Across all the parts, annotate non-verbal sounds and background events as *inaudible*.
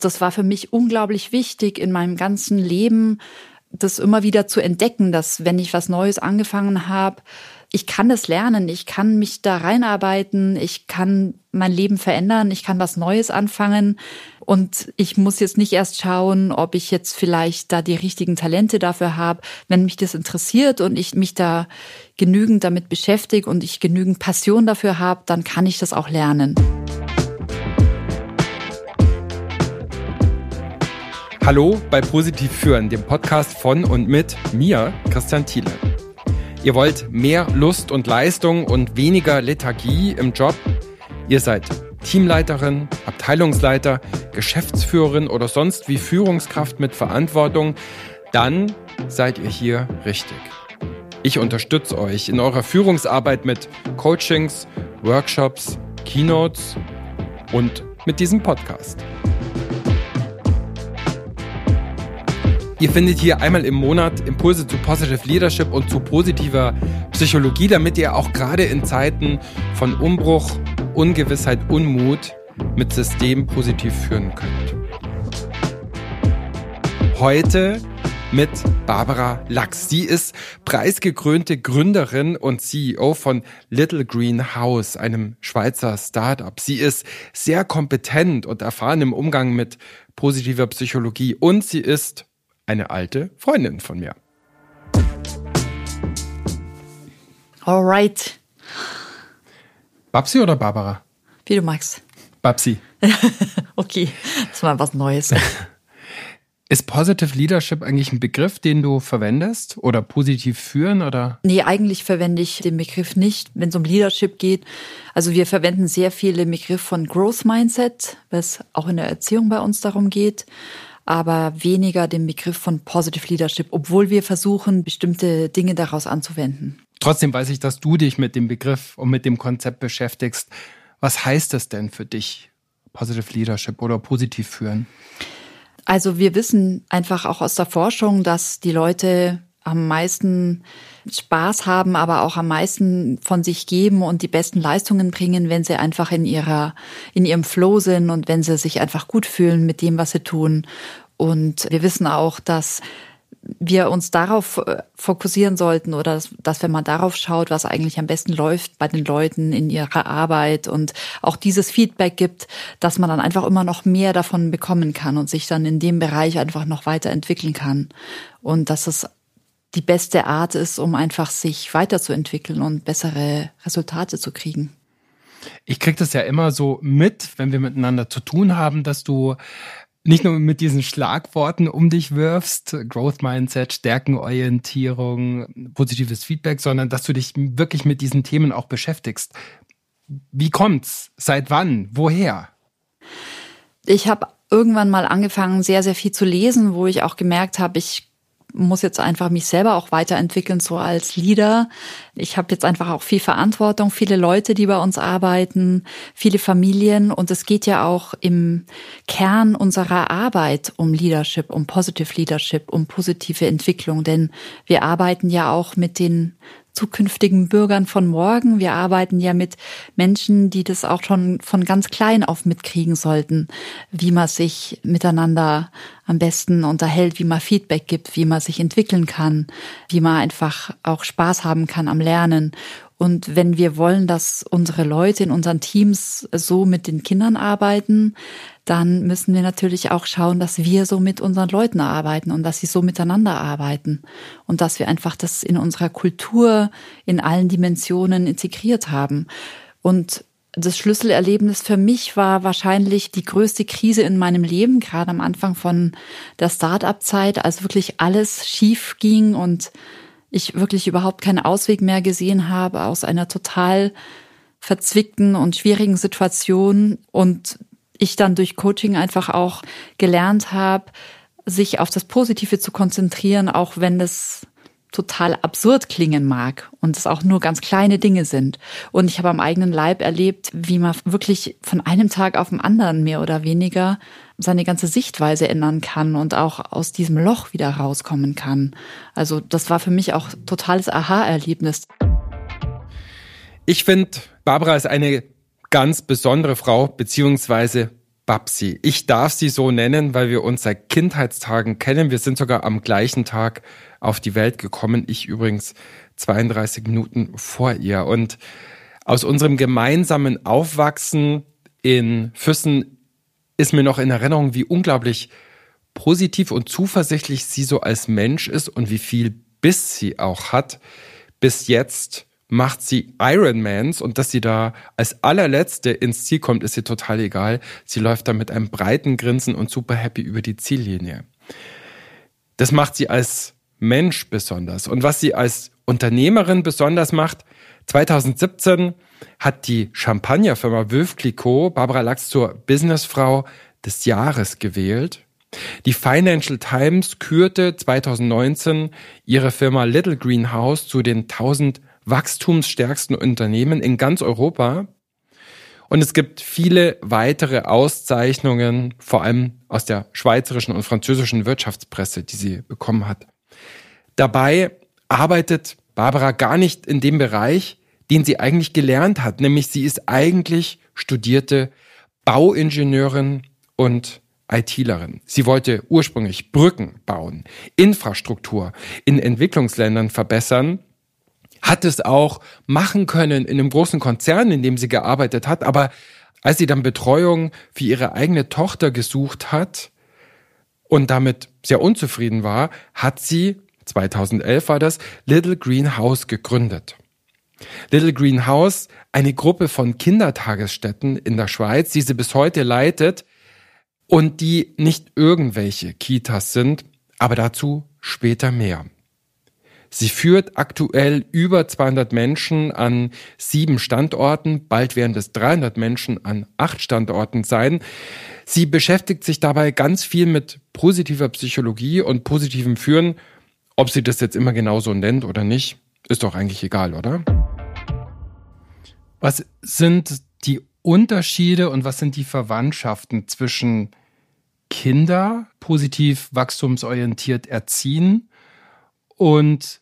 Das war für mich unglaublich wichtig in meinem ganzen Leben, das immer wieder zu entdecken, dass wenn ich was Neues angefangen habe, ich kann das lernen, ich kann mich da reinarbeiten, ich kann mein Leben verändern, ich kann was Neues anfangen und ich muss jetzt nicht erst schauen, ob ich jetzt vielleicht da die richtigen Talente dafür habe. Wenn mich das interessiert und ich mich da genügend damit beschäftige und ich genügend Passion dafür habe, dann kann ich das auch lernen. Hallo bei Positiv Führen, dem Podcast von und mit mir, Christian Thiele. Ihr wollt mehr Lust und Leistung und weniger Lethargie im Job? Ihr seid Teamleiterin, Abteilungsleiter, Geschäftsführerin oder sonst wie Führungskraft mit Verantwortung? Dann seid ihr hier richtig. Ich unterstütze euch in eurer Führungsarbeit mit Coachings, Workshops, Keynotes und mit diesem Podcast. Ihr findet hier einmal im Monat Impulse zu Positive Leadership und zu positiver Psychologie, damit ihr auch gerade in Zeiten von Umbruch, Ungewissheit, Unmut mit System positiv führen könnt. Heute mit Barbara Lachs. Sie ist preisgekrönte Gründerin und CEO von Little Green House, einem Schweizer Startup. Sie ist sehr kompetent und erfahren im Umgang mit positiver Psychologie und sie ist eine alte Freundin von mir. Alright. Babsi oder Barbara? Wie du magst. Babsi. *laughs* okay, das war was Neues. *laughs* Ist Positive Leadership eigentlich ein Begriff, den du verwendest oder positiv führen oder? Nee, eigentlich verwende ich den Begriff nicht, wenn es um Leadership geht. Also wir verwenden sehr viel den Begriff von Growth Mindset, was auch in der Erziehung bei uns darum geht aber weniger den Begriff von Positive Leadership, obwohl wir versuchen, bestimmte Dinge daraus anzuwenden. Trotzdem weiß ich, dass du dich mit dem Begriff und mit dem Konzept beschäftigst. Was heißt das denn für dich, Positive Leadership oder positiv führen? Also wir wissen einfach auch aus der Forschung, dass die Leute am meisten Spaß haben, aber auch am meisten von sich geben und die besten Leistungen bringen, wenn sie einfach in ihrer, in ihrem Flow sind und wenn sie sich einfach gut fühlen mit dem, was sie tun. Und wir wissen auch, dass wir uns darauf äh, fokussieren sollten oder dass, dass, wenn man darauf schaut, was eigentlich am besten läuft bei den Leuten in ihrer Arbeit und auch dieses Feedback gibt, dass man dann einfach immer noch mehr davon bekommen kann und sich dann in dem Bereich einfach noch weiterentwickeln kann. Und dass es die beste Art ist, um einfach sich weiterzuentwickeln und bessere Resultate zu kriegen. Ich kriege das ja immer so mit, wenn wir miteinander zu tun haben, dass du nicht nur mit diesen Schlagworten um dich wirfst, Growth Mindset, Stärkenorientierung, positives Feedback, sondern dass du dich wirklich mit diesen Themen auch beschäftigst. Wie kommt's? Seit wann? Woher? Ich habe irgendwann mal angefangen, sehr, sehr viel zu lesen, wo ich auch gemerkt habe, ich muss jetzt einfach mich selber auch weiterentwickeln, so als Leader. Ich habe jetzt einfach auch viel Verantwortung, viele Leute, die bei uns arbeiten, viele Familien und es geht ja auch im Kern unserer Arbeit um Leadership, um Positive Leadership, um positive Entwicklung, denn wir arbeiten ja auch mit den zukünftigen Bürgern von morgen. Wir arbeiten ja mit Menschen, die das auch schon von ganz klein auf mitkriegen sollten, wie man sich miteinander am besten unterhält, wie man Feedback gibt, wie man sich entwickeln kann, wie man einfach auch Spaß haben kann am Lernen. Und wenn wir wollen, dass unsere Leute in unseren Teams so mit den Kindern arbeiten, dann müssen wir natürlich auch schauen, dass wir so mit unseren Leuten arbeiten und dass sie so miteinander arbeiten und dass wir einfach das in unserer Kultur in allen Dimensionen integriert haben. Und das Schlüsselerlebnis für mich war wahrscheinlich die größte Krise in meinem Leben, gerade am Anfang von der Start-up-Zeit, als wirklich alles schief ging und ich wirklich überhaupt keinen Ausweg mehr gesehen habe aus einer total verzwickten und schwierigen Situation und ich dann durch Coaching einfach auch gelernt habe, sich auf das Positive zu konzentrieren, auch wenn es total absurd klingen mag und es auch nur ganz kleine Dinge sind. Und ich habe am eigenen Leib erlebt, wie man wirklich von einem Tag auf den anderen mehr oder weniger seine ganze Sichtweise ändern kann und auch aus diesem Loch wieder rauskommen kann. Also das war für mich auch totales Aha-Erlebnis. Ich finde, Barbara ist eine ganz besondere Frau, beziehungsweise Babsi. Ich darf sie so nennen, weil wir uns seit Kindheitstagen kennen. Wir sind sogar am gleichen Tag auf die Welt gekommen. Ich übrigens 32 Minuten vor ihr. Und aus unserem gemeinsamen Aufwachsen in Füssen ist mir noch in Erinnerung, wie unglaublich positiv und zuversichtlich sie so als Mensch ist und wie viel Biss sie auch hat. Bis jetzt macht sie Ironmans und dass sie da als allerletzte ins Ziel kommt, ist ihr total egal. Sie läuft da mit einem breiten Grinsen und super happy über die Ziellinie. Das macht sie als Mensch besonders. Und was sie als Unternehmerin besonders macht, 2017 hat die Champagnerfirma Wölf Clicquot Barbara Lachs zur Businessfrau des Jahres gewählt. Die Financial Times kürte 2019 ihre Firma Little Greenhouse zu den 1000 wachstumsstärksten Unternehmen in ganz Europa. Und es gibt viele weitere Auszeichnungen, vor allem aus der schweizerischen und französischen Wirtschaftspresse, die sie bekommen hat. Dabei arbeitet Barbara gar nicht in dem Bereich, den sie eigentlich gelernt hat, nämlich sie ist eigentlich studierte Bauingenieurin und ITlerin. Sie wollte ursprünglich Brücken bauen, Infrastruktur in Entwicklungsländern verbessern, hat es auch machen können in einem großen Konzern, in dem sie gearbeitet hat, aber als sie dann Betreuung für ihre eigene Tochter gesucht hat und damit sehr unzufrieden war, hat sie 2011 war das, Little Green House gegründet. Little Green House, eine Gruppe von Kindertagesstätten in der Schweiz, die sie bis heute leitet und die nicht irgendwelche Kitas sind, aber dazu später mehr. Sie führt aktuell über 200 Menschen an sieben Standorten, bald werden es 300 Menschen an acht Standorten sein. Sie beschäftigt sich dabei ganz viel mit positiver Psychologie und positivem Führen ob sie das jetzt immer genauso nennt oder nicht, ist doch eigentlich egal, oder? Was sind die Unterschiede und was sind die Verwandtschaften zwischen Kinder positiv wachstumsorientiert erziehen und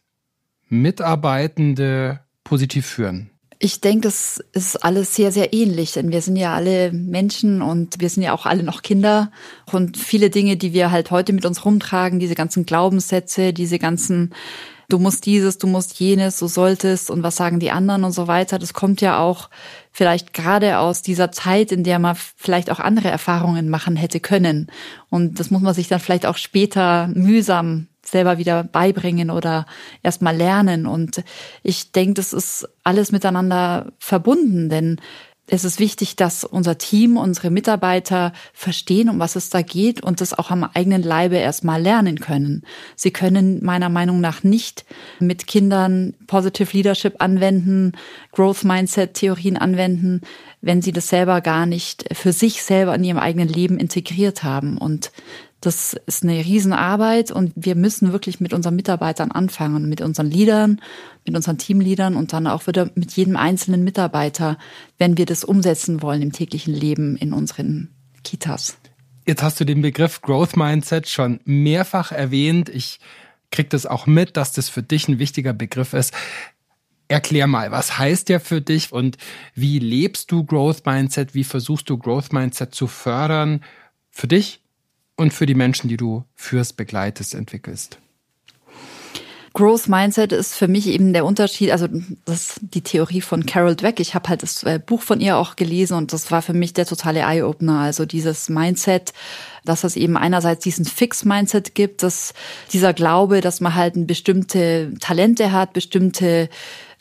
Mitarbeitende positiv führen? Ich denke, das ist alles sehr, sehr ähnlich, denn wir sind ja alle Menschen und wir sind ja auch alle noch Kinder. Und viele Dinge, die wir halt heute mit uns rumtragen, diese ganzen Glaubenssätze, diese ganzen, du musst dieses, du musst jenes, du solltest und was sagen die anderen und so weiter, das kommt ja auch vielleicht gerade aus dieser Zeit, in der man vielleicht auch andere Erfahrungen machen hätte können. Und das muss man sich dann vielleicht auch später mühsam selber wieder beibringen oder erstmal lernen. Und ich denke, das ist alles miteinander verbunden, denn es ist wichtig, dass unser Team, unsere Mitarbeiter verstehen, um was es da geht und das auch am eigenen Leibe erstmal lernen können. Sie können meiner Meinung nach nicht mit Kindern Positive Leadership anwenden, Growth Mindset Theorien anwenden, wenn sie das selber gar nicht für sich selber in ihrem eigenen Leben integriert haben. Und das ist eine Riesenarbeit und wir müssen wirklich mit unseren Mitarbeitern anfangen, mit unseren Leadern, mit unseren Teamleadern und dann auch wieder mit jedem einzelnen Mitarbeiter, wenn wir das umsetzen wollen im täglichen Leben in unseren Kitas. Jetzt hast du den Begriff Growth Mindset schon mehrfach erwähnt. Ich krieg das auch mit, dass das für dich ein wichtiger Begriff ist. Erklär mal, was heißt der für dich und wie lebst du Growth Mindset? Wie versuchst du Growth Mindset zu fördern für dich und für die Menschen, die du führst, begleitest, entwickelst? Growth Mindset ist für mich eben der Unterschied, also das ist die Theorie von Carol Dweck. Ich habe halt das äh, Buch von ihr auch gelesen und das war für mich der totale Eye-Opener. Also dieses Mindset, dass es eben einerseits diesen Fix-Mindset gibt, dass dieser Glaube, dass man halt bestimmte Talente hat, bestimmte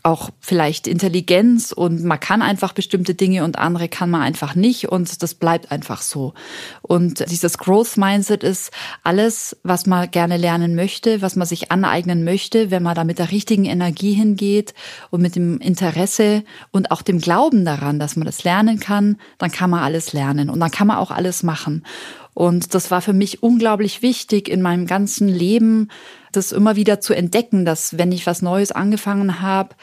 auch vielleicht Intelligenz und man kann einfach bestimmte Dinge und andere kann man einfach nicht und das bleibt einfach so. Und dieses Growth Mindset ist alles, was man gerne lernen möchte, was man sich aneignen möchte, wenn man da mit der richtigen Energie hingeht und mit dem Interesse und auch dem Glauben daran, dass man das lernen kann, dann kann man alles lernen und dann kann man auch alles machen. Und das war für mich unglaublich wichtig in meinem ganzen Leben, das immer wieder zu entdecken, dass wenn ich was Neues angefangen habe,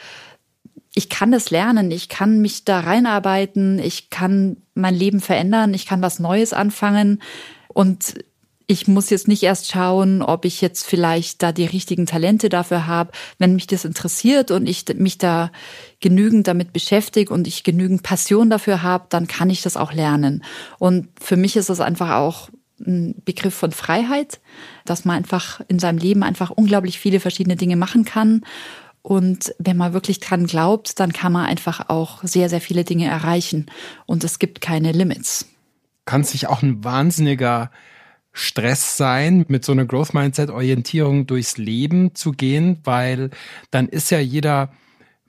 ich kann das lernen, ich kann mich da reinarbeiten, ich kann mein Leben verändern, ich kann was Neues anfangen und ich muss jetzt nicht erst schauen, ob ich jetzt vielleicht da die richtigen Talente dafür habe. Wenn mich das interessiert und ich mich da genügend damit beschäftige und ich genügend Passion dafür habe, dann kann ich das auch lernen. Und für mich ist das einfach auch ein Begriff von Freiheit, dass man einfach in seinem Leben einfach unglaublich viele verschiedene Dinge machen kann. Und wenn man wirklich dran glaubt, dann kann man einfach auch sehr, sehr viele Dinge erreichen. Und es gibt keine Limits. Kann sich auch ein wahnsinniger Stress sein, mit so einer Growth Mindset Orientierung durchs Leben zu gehen, weil dann ist ja jeder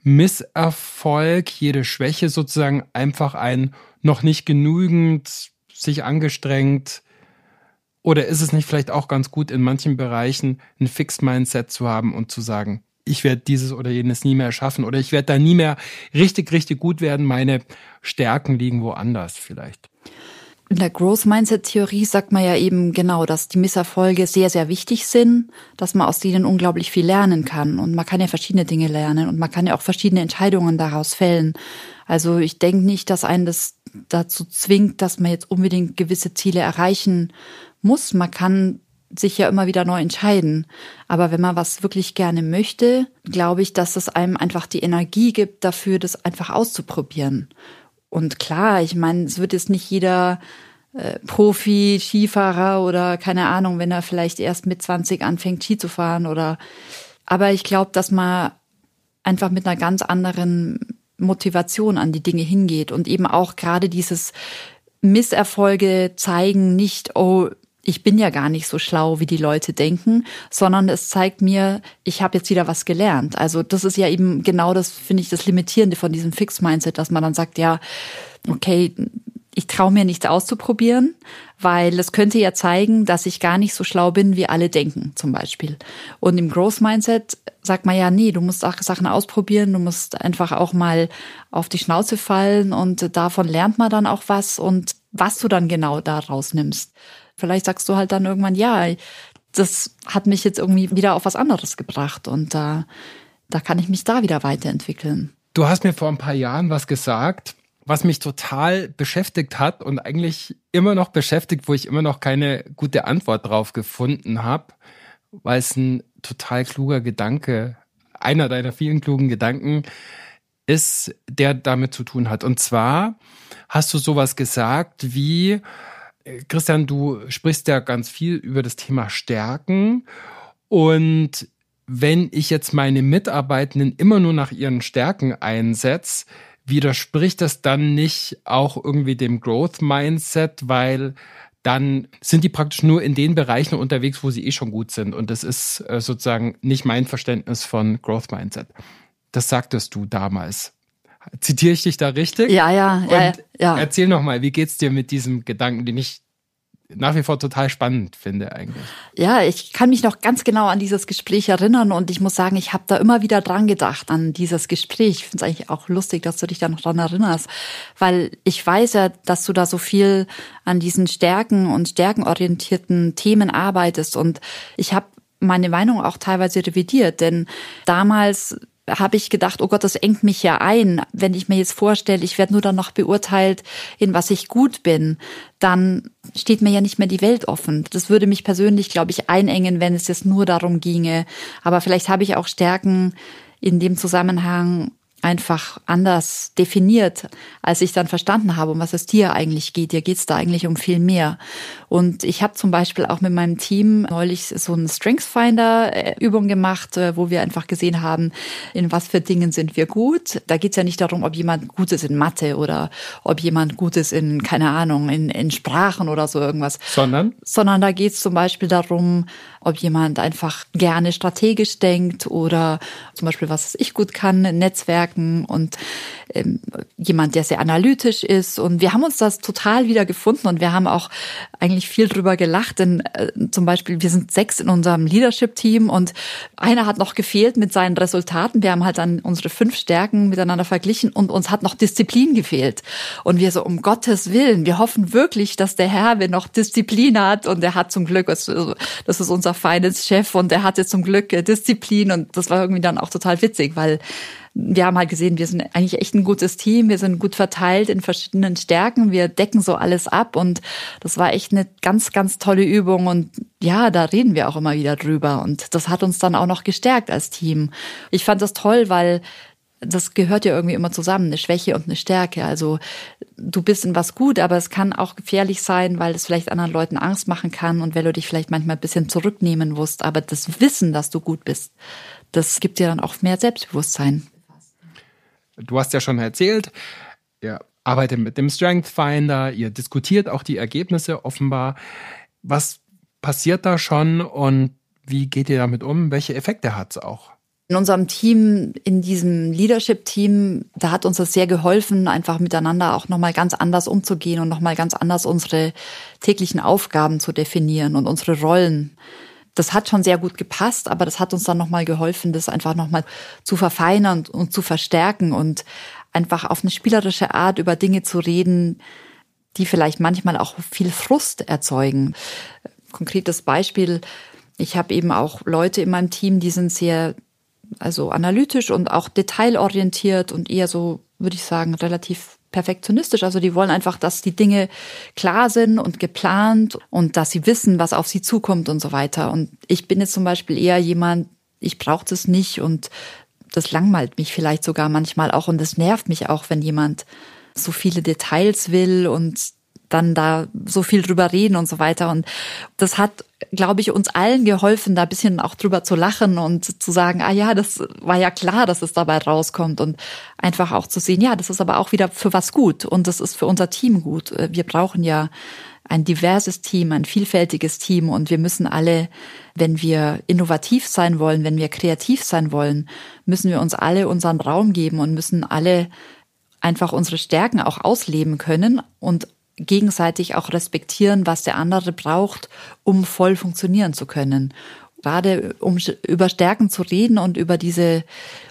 Misserfolg, jede Schwäche sozusagen einfach ein noch nicht genügend sich angestrengt. Oder ist es nicht vielleicht auch ganz gut, in manchen Bereichen ein Fixed Mindset zu haben und zu sagen, ich werde dieses oder jenes nie mehr schaffen oder ich werde da nie mehr richtig, richtig gut werden. Meine Stärken liegen woanders vielleicht. In der Growth Mindset Theorie sagt man ja eben genau, dass die Misserfolge sehr, sehr wichtig sind, dass man aus denen unglaublich viel lernen kann. Und man kann ja verschiedene Dinge lernen und man kann ja auch verschiedene Entscheidungen daraus fällen. Also ich denke nicht, dass einen das dazu zwingt, dass man jetzt unbedingt gewisse Ziele erreichen muss. Man kann sich ja immer wieder neu entscheiden. Aber wenn man was wirklich gerne möchte, glaube ich, dass es einem einfach die Energie gibt, dafür das einfach auszuprobieren. Und klar, ich meine, es wird jetzt nicht jeder äh, Profi, Skifahrer oder keine Ahnung, wenn er vielleicht erst mit 20 anfängt, Ski zu fahren oder, aber ich glaube, dass man einfach mit einer ganz anderen Motivation an die Dinge hingeht und eben auch gerade dieses Misserfolge zeigen nicht, oh, ich bin ja gar nicht so schlau, wie die Leute denken, sondern es zeigt mir, ich habe jetzt wieder was gelernt. Also das ist ja eben genau das, finde ich, das Limitierende von diesem Fix-Mindset, dass man dann sagt, ja, okay, ich traue mir nichts auszuprobieren, weil es könnte ja zeigen, dass ich gar nicht so schlau bin, wie alle denken, zum Beispiel. Und im Growth Mindset sagt man ja, nee, du musst auch Sachen ausprobieren, du musst einfach auch mal auf die Schnauze fallen und davon lernt man dann auch was und was du dann genau daraus nimmst. Vielleicht sagst du halt dann irgendwann, ja, das hat mich jetzt irgendwie wieder auf was anderes gebracht und da, da kann ich mich da wieder weiterentwickeln. Du hast mir vor ein paar Jahren was gesagt, was mich total beschäftigt hat und eigentlich immer noch beschäftigt, wo ich immer noch keine gute Antwort drauf gefunden habe, weil es ein total kluger Gedanke, einer deiner vielen klugen Gedanken ist, der damit zu tun hat. Und zwar hast du sowas gesagt wie, Christian, du sprichst ja ganz viel über das Thema Stärken und wenn ich jetzt meine Mitarbeitenden immer nur nach ihren Stärken einsetze, widerspricht das dann nicht auch irgendwie dem Growth Mindset, weil dann sind die praktisch nur in den Bereichen unterwegs, wo sie eh schon gut sind. Und das ist äh, sozusagen nicht mein Verständnis von Growth Mindset. Das sagtest du damals. Zitiere ich dich da richtig? Ja, ja, ja, ja. Erzähl noch mal, wie geht's dir mit diesem Gedanken, den ich nach wie vor total spannend finde eigentlich. Ja, ich kann mich noch ganz genau an dieses Gespräch erinnern und ich muss sagen, ich habe da immer wieder dran gedacht an dieses Gespräch. Ich finde es eigentlich auch lustig, dass du dich da noch dran erinnerst, weil ich weiß ja, dass du da so viel an diesen Stärken und stärkenorientierten Themen arbeitest und ich habe meine Meinung auch teilweise revidiert, denn damals habe ich gedacht, oh Gott, das engt mich ja ein. Wenn ich mir jetzt vorstelle, ich werde nur dann noch beurteilt, in was ich gut bin, dann steht mir ja nicht mehr die Welt offen. Das würde mich persönlich, glaube ich, einengen, wenn es jetzt nur darum ginge. Aber vielleicht habe ich auch Stärken in dem Zusammenhang, einfach anders definiert, als ich dann verstanden habe, um was es dir eigentlich geht. Dir geht's da eigentlich um viel mehr. Und ich habe zum Beispiel auch mit meinem Team neulich so eine Strengths Finder Übung gemacht, äh, wo wir einfach gesehen haben, in was für Dingen sind wir gut. Da geht's ja nicht darum, ob jemand gut ist in Mathe oder ob jemand gut ist in, keine Ahnung, in, in Sprachen oder so irgendwas. Sondern? Sondern da geht's zum Beispiel darum, ob jemand einfach gerne strategisch denkt oder zum Beispiel, was ich gut kann, Netzwerken und ähm, jemand, der sehr analytisch ist. Und wir haben uns das total wieder gefunden und wir haben auch eigentlich viel drüber gelacht, denn äh, zum Beispiel, wir sind sechs in unserem Leadership-Team und einer hat noch gefehlt mit seinen Resultaten. Wir haben halt dann unsere fünf Stärken miteinander verglichen und uns hat noch Disziplin gefehlt. Und wir so, um Gottes Willen, wir hoffen wirklich, dass der Herr noch Disziplin hat und er hat zum Glück, das ist unser Finance-Chef und er hatte zum Glück Disziplin und das war irgendwie dann auch total witzig, weil wir haben halt gesehen, wir sind eigentlich echt ein gutes Team, wir sind gut verteilt in verschiedenen Stärken, wir decken so alles ab und das war echt eine ganz, ganz tolle Übung und ja, da reden wir auch immer wieder drüber und das hat uns dann auch noch gestärkt als Team. Ich fand das toll, weil das gehört ja irgendwie immer zusammen, eine Schwäche und eine Stärke. Also du bist in was gut, aber es kann auch gefährlich sein, weil es vielleicht anderen Leuten Angst machen kann und weil du dich vielleicht manchmal ein bisschen zurücknehmen musst. Aber das Wissen, dass du gut bist, das gibt dir dann auch mehr Selbstbewusstsein. Du hast ja schon erzählt, ihr arbeitet mit dem Strength Finder, ihr diskutiert auch die Ergebnisse offenbar. Was passiert da schon und wie geht ihr damit um? Welche Effekte hat es auch? In unserem Team, in diesem Leadership-Team, da hat uns das sehr geholfen, einfach miteinander auch nochmal ganz anders umzugehen und nochmal ganz anders unsere täglichen Aufgaben zu definieren und unsere Rollen. Das hat schon sehr gut gepasst, aber das hat uns dann nochmal geholfen, das einfach nochmal zu verfeinern und zu verstärken und einfach auf eine spielerische Art über Dinge zu reden, die vielleicht manchmal auch viel Frust erzeugen. Konkretes Beispiel, ich habe eben auch Leute in meinem Team, die sind sehr also analytisch und auch detailorientiert und eher so, würde ich sagen, relativ perfektionistisch. Also die wollen einfach, dass die Dinge klar sind und geplant und dass sie wissen, was auf sie zukommt und so weiter. Und ich bin jetzt zum Beispiel eher jemand, ich brauche das nicht und das langweilt mich vielleicht sogar manchmal auch und das nervt mich auch, wenn jemand so viele Details will und dann da so viel drüber reden und so weiter. Und das hat, glaube ich, uns allen geholfen, da ein bisschen auch drüber zu lachen und zu sagen, ah ja, das war ja klar, dass es dabei rauskommt und einfach auch zu sehen, ja, das ist aber auch wieder für was gut und das ist für unser Team gut. Wir brauchen ja ein diverses Team, ein vielfältiges Team und wir müssen alle, wenn wir innovativ sein wollen, wenn wir kreativ sein wollen, müssen wir uns alle unseren Raum geben und müssen alle einfach unsere Stärken auch ausleben können und gegenseitig auch respektieren, was der andere braucht, um voll funktionieren zu können. Gerade um über Stärken zu reden und über diese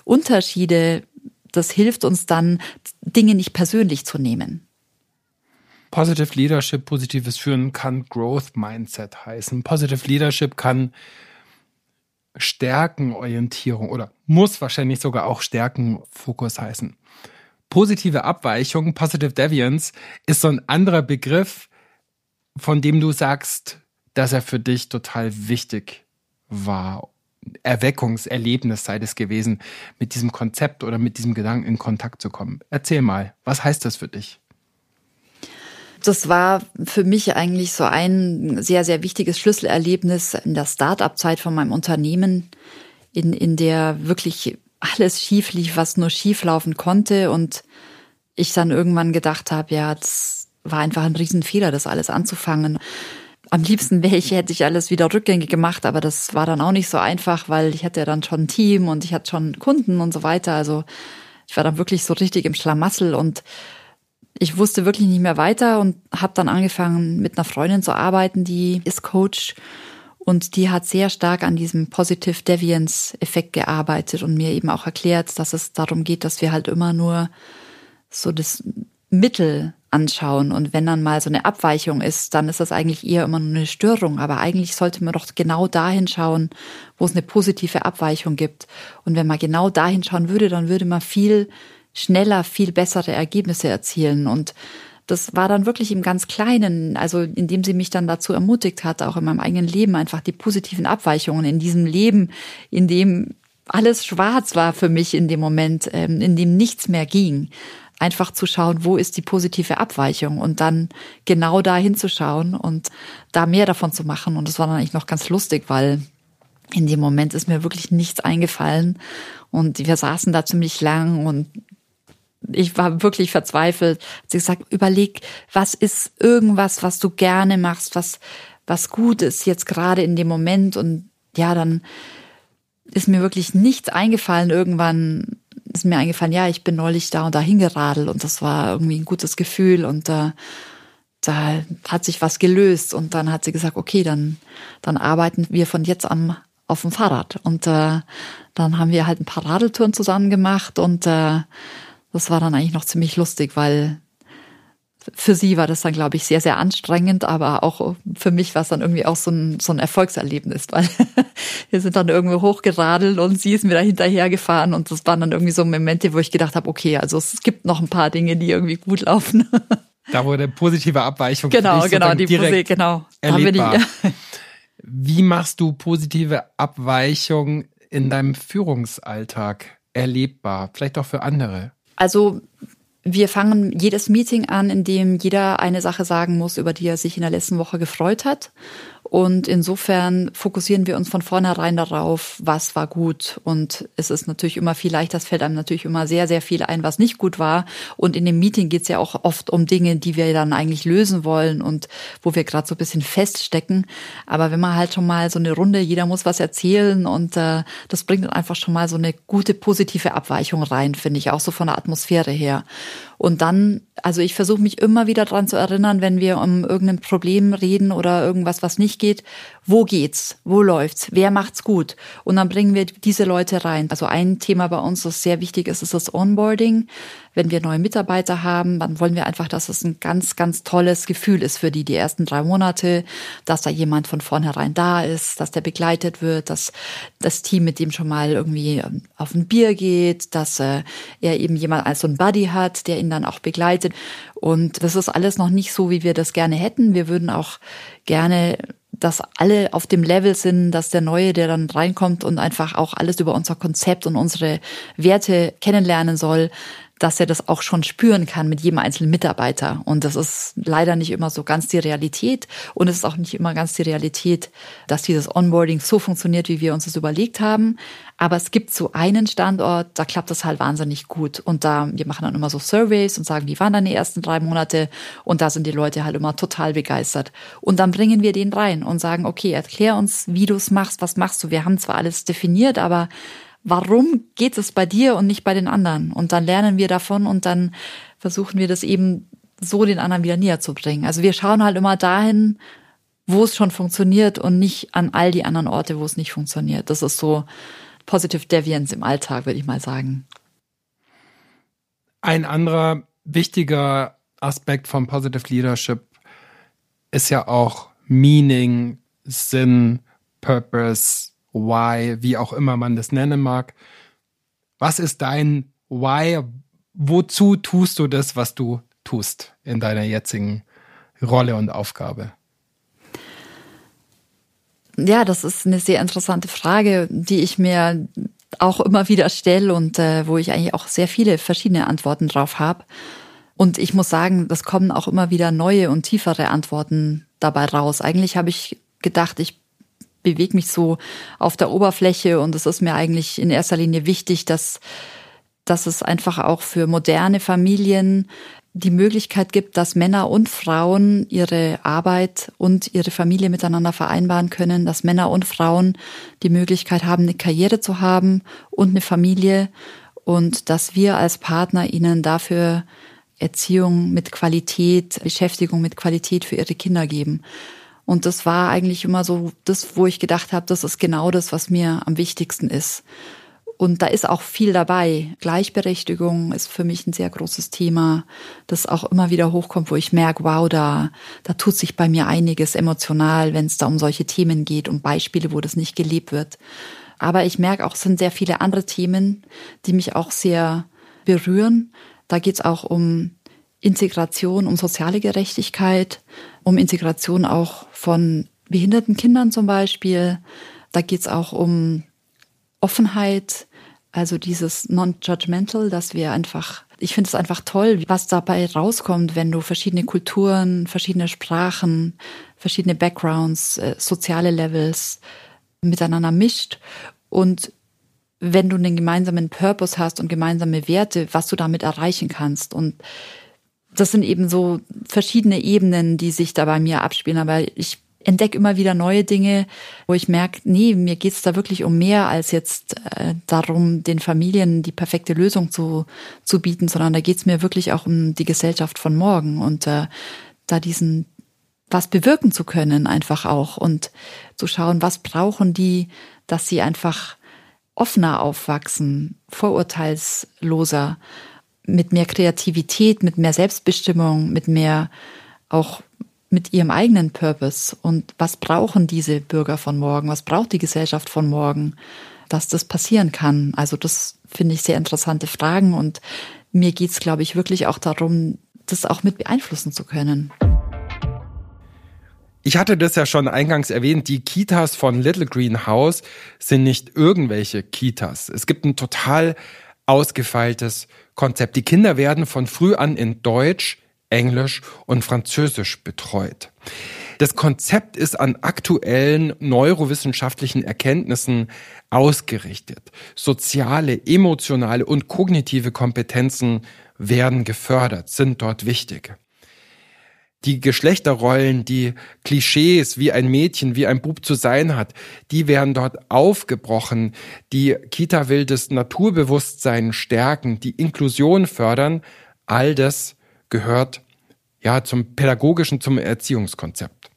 Unterschiede, das hilft uns dann, Dinge nicht persönlich zu nehmen. Positive Leadership, positives Führen kann Growth Mindset heißen. Positive Leadership kann Stärkenorientierung oder muss wahrscheinlich sogar auch Stärkenfokus heißen positive Abweichung, Positive Deviance, ist so ein anderer Begriff, von dem du sagst, dass er für dich total wichtig war. Erweckungserlebnis sei es gewesen, mit diesem Konzept oder mit diesem Gedanken in Kontakt zu kommen. Erzähl mal, was heißt das für dich? Das war für mich eigentlich so ein sehr, sehr wichtiges Schlüsselerlebnis in der Start-up-Zeit von meinem Unternehmen, in, in der wirklich alles schief lief, was nur schief laufen konnte und ich dann irgendwann gedacht habe, ja, das war einfach ein Riesenfehler, das alles anzufangen. Am liebsten wäre ich, hätte ich alles wieder rückgängig gemacht, aber das war dann auch nicht so einfach, weil ich hatte ja dann schon ein Team und ich hatte schon Kunden und so weiter. Also ich war dann wirklich so richtig im Schlamassel und ich wusste wirklich nicht mehr weiter und habe dann angefangen, mit einer Freundin zu arbeiten, die ist Coach und die hat sehr stark an diesem Positive Deviance Effekt gearbeitet und mir eben auch erklärt, dass es darum geht, dass wir halt immer nur so das Mittel anschauen. Und wenn dann mal so eine Abweichung ist, dann ist das eigentlich eher immer nur eine Störung. Aber eigentlich sollte man doch genau dahin schauen, wo es eine positive Abweichung gibt. Und wenn man genau dahin schauen würde, dann würde man viel schneller, viel bessere Ergebnisse erzielen. Und das war dann wirklich im ganz Kleinen, also indem sie mich dann dazu ermutigt hat, auch in meinem eigenen Leben einfach die positiven Abweichungen in diesem Leben, in dem alles schwarz war für mich in dem Moment, ähm, in dem nichts mehr ging. Einfach zu schauen, wo ist die positive Abweichung und dann genau da hinzuschauen und da mehr davon zu machen. Und das war dann eigentlich noch ganz lustig, weil in dem Moment ist mir wirklich nichts eingefallen und wir saßen da ziemlich lang und ich war wirklich verzweifelt. Sie gesagt, überleg, was ist irgendwas, was du gerne machst, was, was gut ist jetzt gerade in dem Moment. Und ja, dann ist mir wirklich nichts eingefallen. Irgendwann ist mir eingefallen, ja, ich bin neulich da und da hingeradelt und das war irgendwie ein gutes Gefühl und da, da hat sich was gelöst und dann hat sie gesagt, okay, dann, dann arbeiten wir von jetzt an auf dem Fahrrad und äh, dann haben wir halt ein paar Radeltouren zusammen gemacht und äh, das war dann eigentlich noch ziemlich lustig, weil für sie war das dann, glaube ich, sehr, sehr anstrengend, aber auch für mich war es dann irgendwie auch so ein, so ein Erfolgserlebnis, weil *laughs* wir sind dann irgendwo hochgeradelt und sie ist mir da hinterher gefahren und das waren dann irgendwie so Momente, wo ich gedacht habe, okay, also es gibt noch ein paar Dinge, die irgendwie gut laufen. *laughs* Da wurde positive Abweichung. Genau, genau, die direkt genau. Erlebbar. Wie machst du positive Abweichung in deinem Führungsalltag erlebbar? Vielleicht auch für andere? Also wir fangen jedes Meeting an, in dem jeder eine Sache sagen muss, über die er sich in der letzten Woche gefreut hat. Und insofern fokussieren wir uns von vornherein darauf, was war gut. Und es ist natürlich immer viel leichter, es fällt einem natürlich immer sehr, sehr viel ein, was nicht gut war. Und in dem Meeting geht es ja auch oft um Dinge, die wir dann eigentlich lösen wollen und wo wir gerade so ein bisschen feststecken. Aber wenn man halt schon mal so eine Runde, jeder muss was erzählen und äh, das bringt dann einfach schon mal so eine gute positive Abweichung rein, finde ich, auch so von der Atmosphäre her. Und dann, also ich versuche mich immer wieder dran zu erinnern, wenn wir um irgendein Problem reden oder irgendwas, was nicht geht, wo geht's, wo läuft's, wer macht's gut. Und dann bringen wir diese Leute rein. Also ein Thema bei uns, das sehr wichtig ist, ist das Onboarding. Wenn wir neue Mitarbeiter haben, dann wollen wir einfach, dass es ein ganz, ganz tolles Gefühl ist für die, die ersten drei Monate, dass da jemand von vornherein da ist, dass der begleitet wird, dass das Team mit dem schon mal irgendwie ähm, auf ein Bier geht, dass äh, er eben jemand als so ein Buddy hat, der ihn dann auch begleitet. Und das ist alles noch nicht so, wie wir das gerne hätten. Wir würden auch gerne dass alle auf dem Level sind, dass der Neue, der dann reinkommt und einfach auch alles über unser Konzept und unsere Werte kennenlernen soll, dass er das auch schon spüren kann mit jedem einzelnen Mitarbeiter. Und das ist leider nicht immer so ganz die Realität. Und es ist auch nicht immer ganz die Realität, dass dieses Onboarding so funktioniert, wie wir uns das überlegt haben. Aber es gibt so einen Standort, da klappt das halt wahnsinnig gut. Und da, wir machen dann immer so Surveys und sagen, wie waren dann die ersten drei Monate? Und da sind die Leute halt immer total begeistert. Und dann bringen wir den rein und sagen, okay, erklär uns, wie du es machst, was machst du? Wir haben zwar alles definiert, aber warum geht es bei dir und nicht bei den anderen? Und dann lernen wir davon und dann versuchen wir das eben so den anderen wieder näher zu bringen. Also wir schauen halt immer dahin, wo es schon funktioniert und nicht an all die anderen Orte, wo es nicht funktioniert. Das ist so Positive Deviance im Alltag, würde ich mal sagen. Ein anderer wichtiger Aspekt von Positive Leadership ist ja auch Meaning, Sinn, Purpose, Why, wie auch immer man das nennen mag. Was ist dein Why? Wozu tust du das, was du tust in deiner jetzigen Rolle und Aufgabe? Ja, das ist eine sehr interessante Frage, die ich mir auch immer wieder stelle und äh, wo ich eigentlich auch sehr viele verschiedene Antworten drauf habe. Und ich muss sagen, das kommen auch immer wieder neue und tiefere Antworten dabei raus. Eigentlich habe ich gedacht, ich bewege mich so auf der Oberfläche und es ist mir eigentlich in erster Linie wichtig, dass, dass es einfach auch für moderne Familien die Möglichkeit gibt, dass Männer und Frauen ihre Arbeit und ihre Familie miteinander vereinbaren können, dass Männer und Frauen die Möglichkeit haben, eine Karriere zu haben und eine Familie und dass wir als Partner ihnen dafür Erziehung mit Qualität, Beschäftigung mit Qualität für ihre Kinder geben. Und das war eigentlich immer so das, wo ich gedacht habe, das ist genau das, was mir am wichtigsten ist. Und da ist auch viel dabei. Gleichberechtigung ist für mich ein sehr großes Thema, das auch immer wieder hochkommt, wo ich merke, wow, da, da tut sich bei mir einiges emotional, wenn es da um solche Themen geht, um Beispiele, wo das nicht gelebt wird. Aber ich merke auch, es sind sehr viele andere Themen, die mich auch sehr berühren. Da geht es auch um Integration, um soziale Gerechtigkeit, um Integration auch von behinderten Kindern zum Beispiel. Da geht es auch um Offenheit, also dieses Non-Judgmental, dass wir einfach, ich finde es einfach toll, was dabei rauskommt, wenn du verschiedene Kulturen, verschiedene Sprachen, verschiedene Backgrounds, äh, soziale Levels miteinander mischt und wenn du einen gemeinsamen Purpose hast und gemeinsame Werte, was du damit erreichen kannst. Und das sind eben so verschiedene Ebenen, die sich da bei mir abspielen. Aber ich entdecke immer wieder neue Dinge, wo ich merke, nee, mir geht's da wirklich um mehr als jetzt äh, darum, den Familien die perfekte Lösung zu, zu bieten, sondern da geht's mir wirklich auch um die Gesellschaft von morgen und äh, da diesen was bewirken zu können einfach auch und zu schauen, was brauchen die, dass sie einfach offener aufwachsen, vorurteilsloser mit mehr Kreativität, mit mehr Selbstbestimmung, mit mehr auch mit ihrem eigenen Purpose und was brauchen diese Bürger von morgen, was braucht die Gesellschaft von morgen, dass das passieren kann. Also das finde ich sehr interessante Fragen und mir geht's, glaube ich, wirklich auch darum, das auch mit beeinflussen zu können. Ich hatte das ja schon eingangs erwähnt, die Kitas von Little Green House sind nicht irgendwelche Kitas. Es gibt ein total ausgefeiltes Konzept. Die Kinder werden von früh an in Deutsch, Englisch und Französisch betreut. Das Konzept ist an aktuellen neurowissenschaftlichen Erkenntnissen ausgerichtet. Soziale, emotionale und kognitive Kompetenzen werden gefördert, sind dort wichtig. Die Geschlechterrollen, die Klischees, wie ein Mädchen, wie ein Bub zu sein hat, die werden dort aufgebrochen. Die Kita will das Naturbewusstsein stärken, die Inklusion fördern. All das gehört ja zum pädagogischen, zum Erziehungskonzept.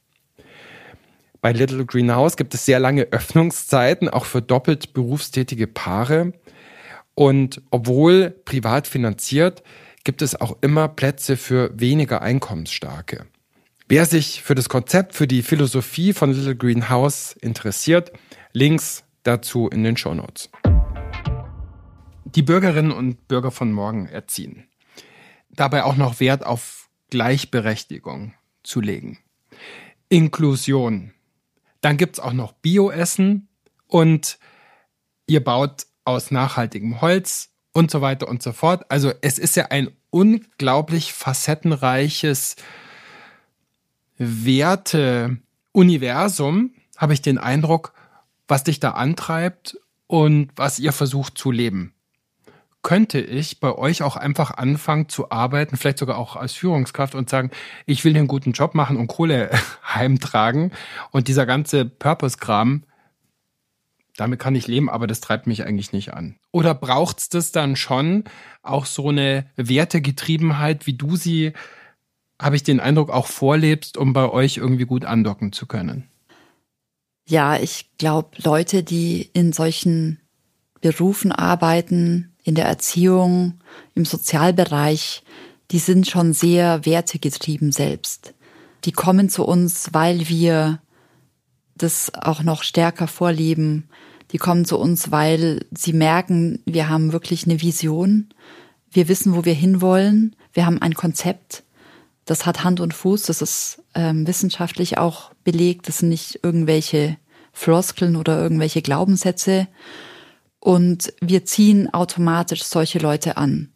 Bei Little Green House gibt es sehr lange Öffnungszeiten, auch für doppelt berufstätige Paare. Und obwohl privat finanziert, gibt es auch immer Plätze für weniger Einkommensstarke. Wer sich für das Konzept, für die Philosophie von Little Green House interessiert, Links dazu in den Show Notes. Die Bürgerinnen und Bürger von morgen erziehen dabei auch noch Wert auf Gleichberechtigung zu legen. Inklusion. Dann gibt's auch noch Bioessen und ihr baut aus nachhaltigem Holz und so weiter und so fort. Also es ist ja ein unglaublich facettenreiches Werte-Universum, habe ich den Eindruck, was dich da antreibt und was ihr versucht zu leben könnte ich bei euch auch einfach anfangen zu arbeiten, vielleicht sogar auch als Führungskraft und sagen, ich will einen guten Job machen und Kohle *laughs* heimtragen und dieser ganze Purpose-Kram, damit kann ich leben, aber das treibt mich eigentlich nicht an. Oder braucht's das dann schon auch so eine Wertegetriebenheit, wie du sie, habe ich den Eindruck, auch vorlebst, um bei euch irgendwie gut andocken zu können? Ja, ich glaube, Leute, die in solchen Berufen arbeiten, in der Erziehung, im Sozialbereich, die sind schon sehr wertegetrieben selbst. Die kommen zu uns, weil wir das auch noch stärker vorleben. Die kommen zu uns, weil sie merken, wir haben wirklich eine Vision. Wir wissen, wo wir hinwollen. Wir haben ein Konzept. Das hat Hand und Fuß. Das ist ähm, wissenschaftlich auch belegt. Das sind nicht irgendwelche Floskeln oder irgendwelche Glaubenssätze. Und wir ziehen automatisch solche Leute an.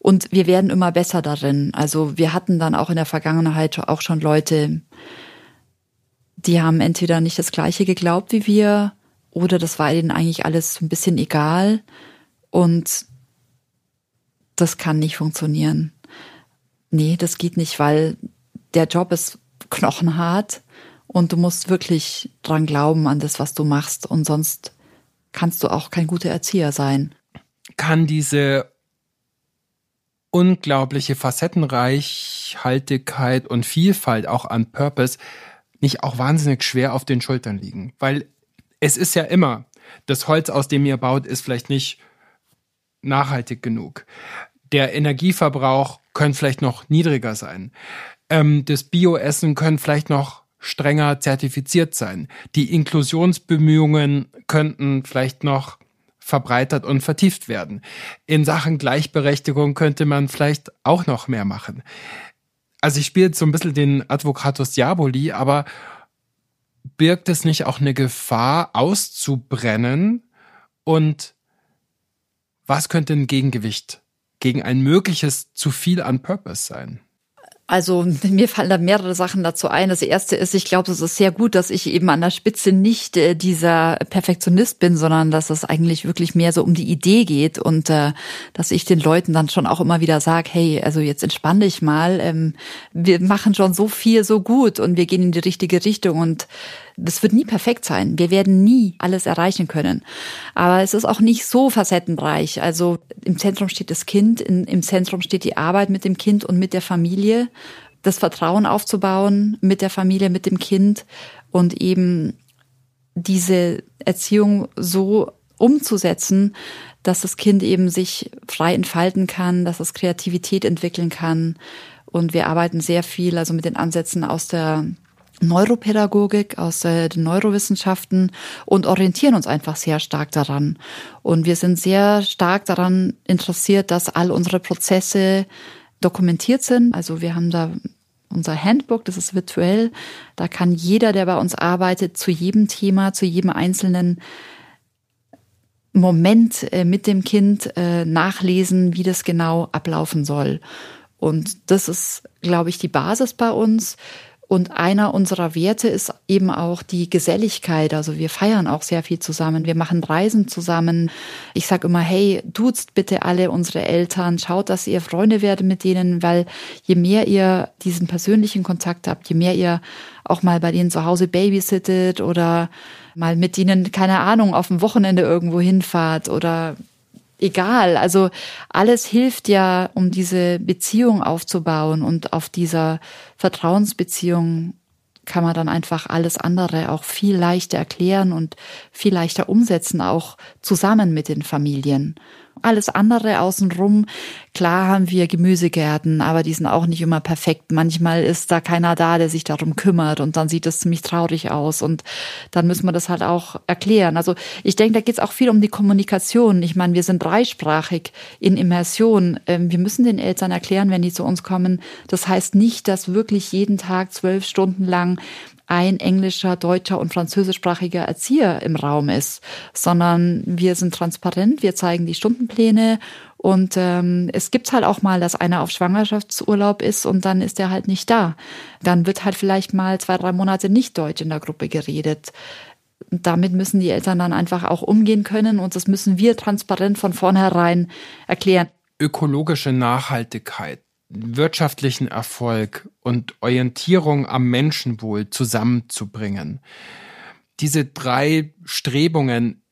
Und wir werden immer besser darin. Also wir hatten dann auch in der Vergangenheit auch schon Leute, die haben entweder nicht das Gleiche geglaubt wie wir oder das war ihnen eigentlich alles ein bisschen egal. Und das kann nicht funktionieren. Nee, das geht nicht, weil der Job ist knochenhart und du musst wirklich dran glauben an das, was du machst und sonst kannst du auch kein guter Erzieher sein. Kann diese unglaubliche Facettenreichhaltigkeit und Vielfalt auch an Purpose nicht auch wahnsinnig schwer auf den Schultern liegen? Weil es ist ja immer, das Holz, aus dem ihr baut, ist vielleicht nicht nachhaltig genug. Der Energieverbrauch könnte vielleicht noch niedriger sein. Ähm, das Bioessen können vielleicht noch strenger zertifiziert sein. Die Inklusionsbemühungen könnten vielleicht noch verbreitert und vertieft werden. In Sachen Gleichberechtigung könnte man vielleicht auch noch mehr machen. Also ich spiele jetzt so ein bisschen den Advocatus Diaboli, aber birgt es nicht auch eine Gefahr, auszubrennen? Und was könnte ein Gegengewicht gegen ein mögliches zu viel an Purpose sein? Also *laughs* mir fallen da mehrere Sachen dazu ein. Das erste ist, ich glaube, es ist sehr gut, dass ich eben an der Spitze nicht äh, dieser Perfektionist bin, sondern dass es eigentlich wirklich mehr so um die Idee geht und äh, dass ich den Leuten dann schon auch immer wieder sage, hey, also jetzt entspann dich mal, ähm, wir machen schon so viel so gut und wir gehen in die richtige Richtung und das wird nie perfekt sein. Wir werden nie alles erreichen können. Aber es ist auch nicht so facettenreich. Also im Zentrum steht das Kind, in, im Zentrum steht die Arbeit mit dem Kind und mit der Familie, das Vertrauen aufzubauen mit der Familie, mit dem Kind und eben diese Erziehung so umzusetzen, dass das Kind eben sich frei entfalten kann, dass es Kreativität entwickeln kann. Und wir arbeiten sehr viel, also mit den Ansätzen aus der Neuropädagogik, aus äh, den Neurowissenschaften und orientieren uns einfach sehr stark daran. Und wir sind sehr stark daran interessiert, dass all unsere Prozesse dokumentiert sind. Also wir haben da unser Handbook, das ist virtuell. Da kann jeder, der bei uns arbeitet, zu jedem Thema, zu jedem einzelnen Moment äh, mit dem Kind äh, nachlesen, wie das genau ablaufen soll. Und das ist, glaube ich, die Basis bei uns. Und einer unserer Werte ist eben auch die Geselligkeit. Also wir feiern auch sehr viel zusammen. Wir machen Reisen zusammen. Ich sage immer, hey, duzt bitte alle unsere Eltern. Schaut, dass ihr Freunde werdet mit denen, weil je mehr ihr diesen persönlichen Kontakt habt, je mehr ihr auch mal bei denen zu Hause babysittet oder mal mit ihnen, keine Ahnung, auf dem Wochenende irgendwo hinfahrt oder egal. Also alles hilft ja, um diese Beziehung aufzubauen und auf dieser Vertrauensbeziehung kann man dann einfach alles andere auch viel leichter erklären und viel leichter umsetzen, auch zusammen mit den Familien. Alles andere außenrum, klar haben wir Gemüsegärten, aber die sind auch nicht immer perfekt. Manchmal ist da keiner da, der sich darum kümmert und dann sieht es ziemlich traurig aus und dann müssen wir das halt auch erklären. Also ich denke, da geht es auch viel um die Kommunikation. Ich meine, wir sind dreisprachig in Immersion. Ähm, wir müssen den Eltern erklären, wenn die zu uns kommen. Das heißt nicht, dass wirklich jeden Tag zwölf Stunden lang ein englischer, deutscher und französischsprachiger Erzieher im Raum ist, sondern wir sind transparent, wir zeigen die Stundenpläne und ähm, es gibt halt auch mal, dass einer auf Schwangerschaftsurlaub ist und dann ist er halt nicht da. Dann wird halt vielleicht mal zwei, drei Monate nicht Deutsch in der Gruppe geredet. Damit müssen die Eltern dann einfach auch umgehen können und das müssen wir transparent von vornherein erklären. Ökologische Nachhaltigkeit wirtschaftlichen Erfolg und Orientierung am Menschenwohl zusammenzubringen. Diese drei Strebungen,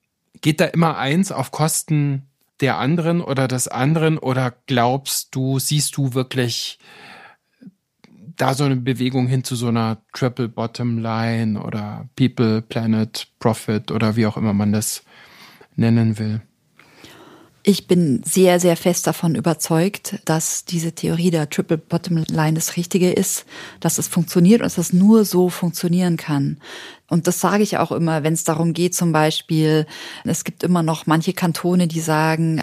geht da immer eins auf Kosten der anderen oder des anderen oder glaubst du, siehst du wirklich da so eine Bewegung hin zu so einer Triple Bottom Line oder People, Planet, Profit oder wie auch immer man das nennen will? Ich bin sehr, sehr fest davon überzeugt, dass diese Theorie der Triple Bottom Line das Richtige ist, dass es funktioniert und dass es nur so funktionieren kann. Und das sage ich auch immer, wenn es darum geht, zum Beispiel, es gibt immer noch manche Kantone, die sagen,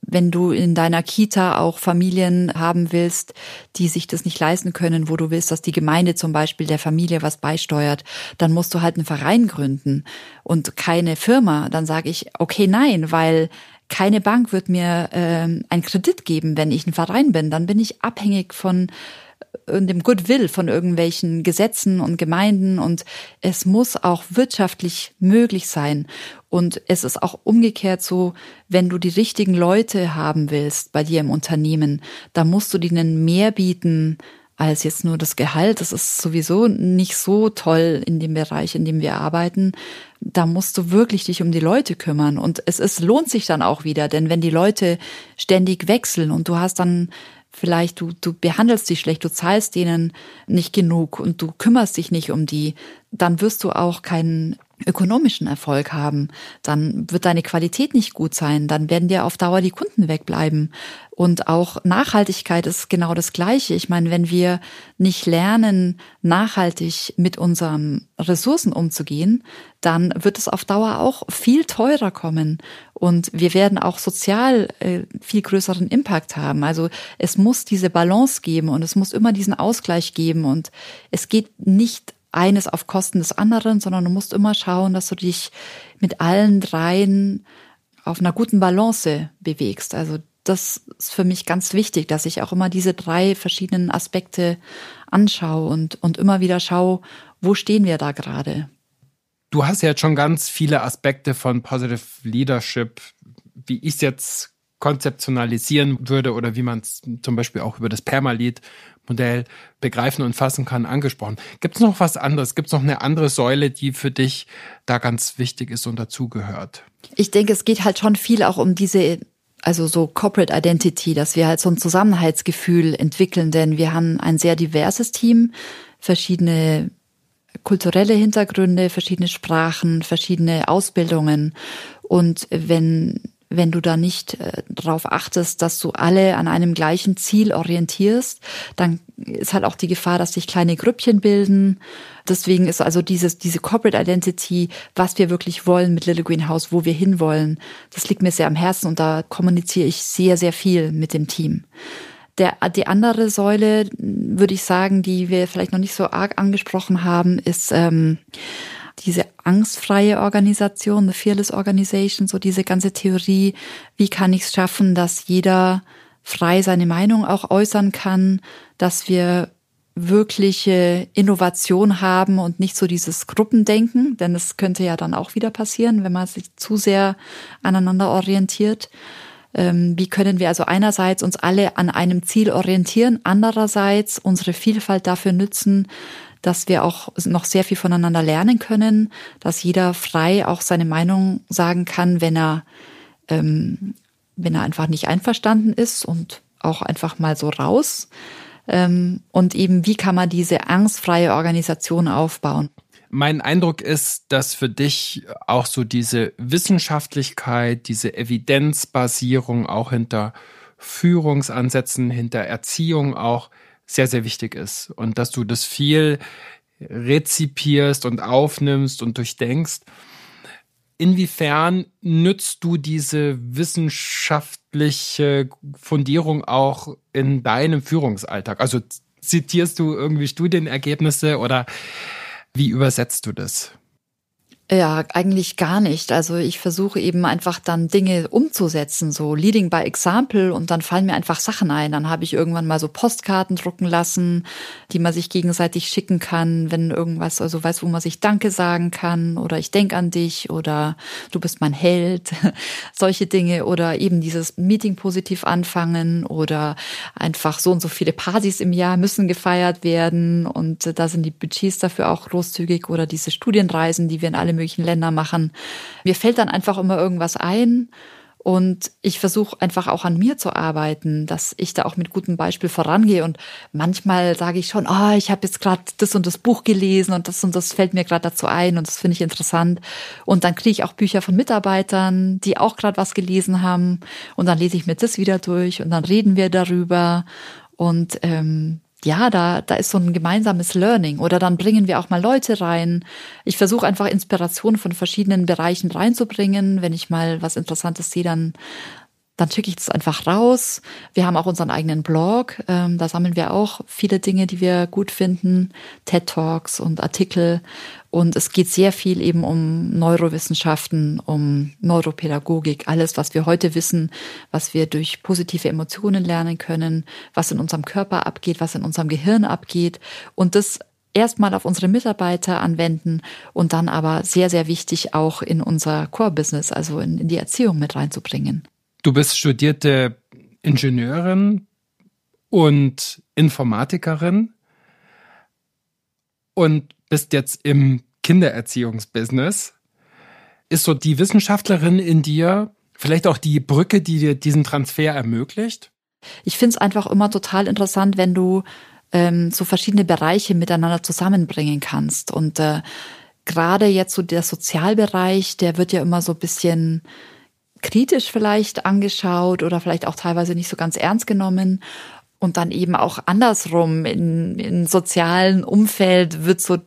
wenn du in deiner Kita auch Familien haben willst, die sich das nicht leisten können, wo du willst, dass die Gemeinde zum Beispiel der Familie was beisteuert, dann musst du halt einen Verein gründen und keine Firma. Dann sage ich, okay, nein, weil keine Bank wird mir ähm, einen Kredit geben, wenn ich ein Verein bin. Dann bin ich abhängig von äh, dem Goodwill von irgendwelchen Gesetzen und Gemeinden und es muss auch wirtschaftlich möglich sein. Und es ist auch umgekehrt so, wenn du die richtigen Leute haben willst bei dir im Unternehmen, da musst du denen mehr bieten als jetzt nur das Gehalt. Das ist sowieso nicht so toll in dem Bereich, in dem wir arbeiten. Da musst du wirklich dich um die Leute kümmern. Und es ist, lohnt sich dann auch wieder, denn wenn die Leute ständig wechseln und du hast dann vielleicht, du, du behandelst sie schlecht, du zahlst denen nicht genug und du kümmerst dich nicht um die, dann wirst du auch keinen ökonomischen Erfolg haben, dann wird deine Qualität nicht gut sein, dann werden dir auf Dauer die Kunden wegbleiben. Und auch Nachhaltigkeit ist genau das Gleiche. Ich meine, wenn wir nicht lernen, nachhaltig mit unseren Ressourcen umzugehen, dann wird es auf Dauer auch viel teurer kommen. Und wir werden auch sozial äh, viel größeren Impact haben. Also es muss diese Balance geben und es muss immer diesen Ausgleich geben. Und es geht nicht eines auf Kosten des anderen, sondern du musst immer schauen, dass du dich mit allen dreien auf einer guten Balance bewegst. Also das ist für mich ganz wichtig, dass ich auch immer diese drei verschiedenen Aspekte anschaue und, und immer wieder schaue, wo stehen wir da gerade. Du hast ja jetzt schon ganz viele Aspekte von Positive Leadership, wie ich es jetzt konzeptionalisieren würde oder wie man es zum Beispiel auch über das Permalit Modell begreifen und fassen kann, angesprochen. Gibt es noch was anderes? Gibt es noch eine andere Säule, die für dich da ganz wichtig ist und dazugehört? Ich denke, es geht halt schon viel auch um diese also so Corporate Identity, dass wir halt so ein Zusammenhaltsgefühl entwickeln, denn wir haben ein sehr diverses Team, verschiedene kulturelle Hintergründe, verschiedene Sprachen, verschiedene Ausbildungen. Und wenn wenn du da nicht äh, darauf achtest, dass du alle an einem gleichen Ziel orientierst, dann ist halt auch die Gefahr, dass sich kleine Grüppchen bilden. Deswegen ist also dieses, diese Corporate Identity, was wir wirklich wollen mit Little Greenhouse, wo wir hinwollen, das liegt mir sehr am Herzen und da kommuniziere ich sehr, sehr viel mit dem Team. Der, die andere Säule, würde ich sagen, die wir vielleicht noch nicht so arg angesprochen haben, ist ähm, diese angstfreie Organisation, the Fearless Organization, so diese ganze Theorie, wie kann ich es schaffen, dass jeder frei seine Meinung auch äußern kann, dass wir wirkliche Innovation haben und nicht so dieses Gruppendenken, denn es könnte ja dann auch wieder passieren, wenn man sich zu sehr aneinander orientiert. Ähm, wie können wir also einerseits uns alle an einem Ziel orientieren, andererseits unsere Vielfalt dafür nützen, dass wir auch noch sehr viel voneinander lernen können, dass jeder frei auch seine Meinung sagen kann, wenn er, ähm, wenn er einfach nicht einverstanden ist und auch einfach mal so raus. Ähm, und eben, wie kann man diese angstfreie Organisation aufbauen? Mein Eindruck ist, dass für dich auch so diese Wissenschaftlichkeit, diese Evidenzbasierung auch hinter Führungsansätzen, hinter Erziehung auch sehr, sehr wichtig ist und dass du das viel rezipierst und aufnimmst und durchdenkst. Inwiefern nützt du diese wissenschaftliche Fundierung auch in deinem Führungsalltag? Also zitierst du irgendwie Studienergebnisse oder wie übersetzt du das? Ja, eigentlich gar nicht. Also ich versuche eben einfach dann Dinge umzusetzen, so Leading by Example und dann fallen mir einfach Sachen ein. Dann habe ich irgendwann mal so Postkarten drucken lassen, die man sich gegenseitig schicken kann, wenn irgendwas, also weiß, wo man sich Danke sagen kann oder ich denk an dich oder du bist mein Held, *laughs* solche Dinge oder eben dieses Meeting positiv anfangen oder einfach so und so viele Partys im Jahr müssen gefeiert werden und da sind die Budgets dafür auch großzügig oder diese Studienreisen, die wir in alle möglichen Länder machen. Mir fällt dann einfach immer irgendwas ein. Und ich versuche einfach auch an mir zu arbeiten, dass ich da auch mit gutem Beispiel vorangehe. Und manchmal sage ich schon, oh, ich habe jetzt gerade das und das Buch gelesen und das und das fällt mir gerade dazu ein und das finde ich interessant. Und dann kriege ich auch Bücher von Mitarbeitern, die auch gerade was gelesen haben. Und dann lese ich mir das wieder durch und dann reden wir darüber. Und ähm, ja, da, da ist so ein gemeinsames Learning. Oder dann bringen wir auch mal Leute rein. Ich versuche einfach Inspiration von verschiedenen Bereichen reinzubringen. Wenn ich mal was Interessantes sehe, dann dann schicke ich das einfach raus. Wir haben auch unseren eigenen Blog. Ähm, da sammeln wir auch viele Dinge, die wir gut finden, TED Talks und Artikel. Und es geht sehr viel eben um Neurowissenschaften, um Neuropädagogik, alles, was wir heute wissen, was wir durch positive Emotionen lernen können, was in unserem Körper abgeht, was in unserem Gehirn abgeht. Und das erstmal auf unsere Mitarbeiter anwenden und dann aber sehr, sehr wichtig auch in unser Core-Business, also in, in die Erziehung mit reinzubringen. Du bist studierte Ingenieurin und Informatikerin und bist jetzt im Kindererziehungsbusiness. Ist so die Wissenschaftlerin in dir vielleicht auch die Brücke, die dir diesen Transfer ermöglicht? Ich finde es einfach immer total interessant, wenn du ähm, so verschiedene Bereiche miteinander zusammenbringen kannst. Und äh, gerade jetzt so der Sozialbereich, der wird ja immer so ein bisschen kritisch vielleicht angeschaut oder vielleicht auch teilweise nicht so ganz ernst genommen. Und dann eben auch andersrum, in, in sozialen Umfeld wird so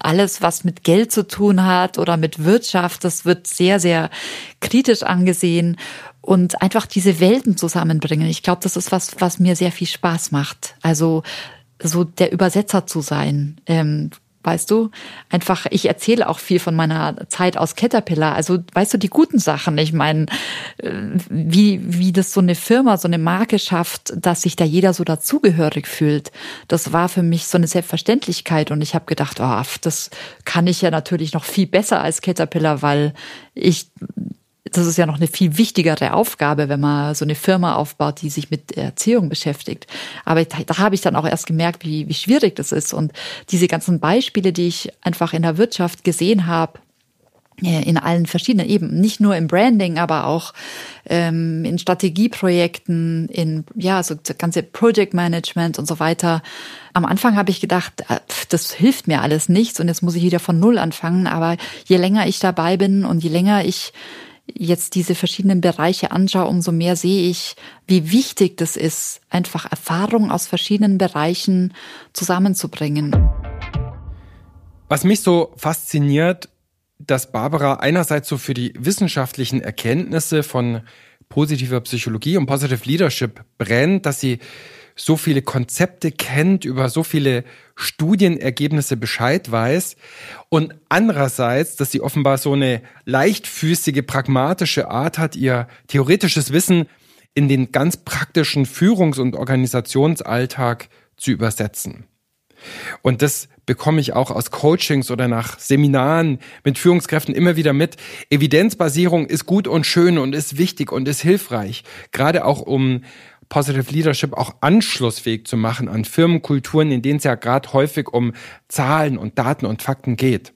alles, was mit Geld zu tun hat oder mit Wirtschaft, das wird sehr, sehr kritisch angesehen und einfach diese Welten zusammenbringen. Ich glaube, das ist was, was mir sehr viel Spaß macht. Also so der Übersetzer zu sein, ähm, weißt du? Einfach, ich erzähle auch viel von meiner Zeit aus Caterpillar. Also, weißt du, die guten Sachen. Ich meine, äh, wie, wie das so eine Firma, so eine Marke schafft, dass sich da jeder so dazugehörig fühlt. Das war für mich so eine Selbstverständlichkeit. Und ich habe gedacht, oh, das kann ich ja natürlich noch viel besser als Caterpillar, weil ich das ist ja noch eine viel wichtigere Aufgabe, wenn man so eine Firma aufbaut, die sich mit Erziehung beschäftigt. Aber da, da habe ich dann auch erst gemerkt, wie, wie schwierig das ist. Und diese ganzen Beispiele, die ich einfach in der Wirtschaft gesehen habe, in allen verschiedenen Ebenen, nicht nur im Branding, aber auch ähm, in Strategieprojekten, in ja so das ganze Project Management und so weiter. Am Anfang habe ich gedacht, äh, das hilft mir alles nichts und jetzt muss ich wieder von Null anfangen. Aber je länger ich dabei bin und je länger ich jetzt diese verschiedenen Bereiche anschaue, umso mehr sehe ich, wie wichtig das ist, einfach Erfahrung aus verschiedenen Bereichen zusammenzubringen. Was mich so fasziniert, dass Barbara einerseits so für die wissenschaftlichen Erkenntnisse von positiver Psychologie und Positive Leadership brennt, dass sie so viele Konzepte kennt, über so viele Studienergebnisse Bescheid weiß und andererseits, dass sie offenbar so eine leichtfüßige, pragmatische Art hat, ihr theoretisches Wissen in den ganz praktischen Führungs- und Organisationsalltag zu übersetzen. Und das bekomme ich auch aus Coachings oder nach Seminaren mit Führungskräften immer wieder mit. Evidenzbasierung ist gut und schön und ist wichtig und ist hilfreich, gerade auch um Positive Leadership auch anschlussfähig zu machen an Firmenkulturen, in denen es ja gerade häufig um Zahlen und Daten und Fakten geht.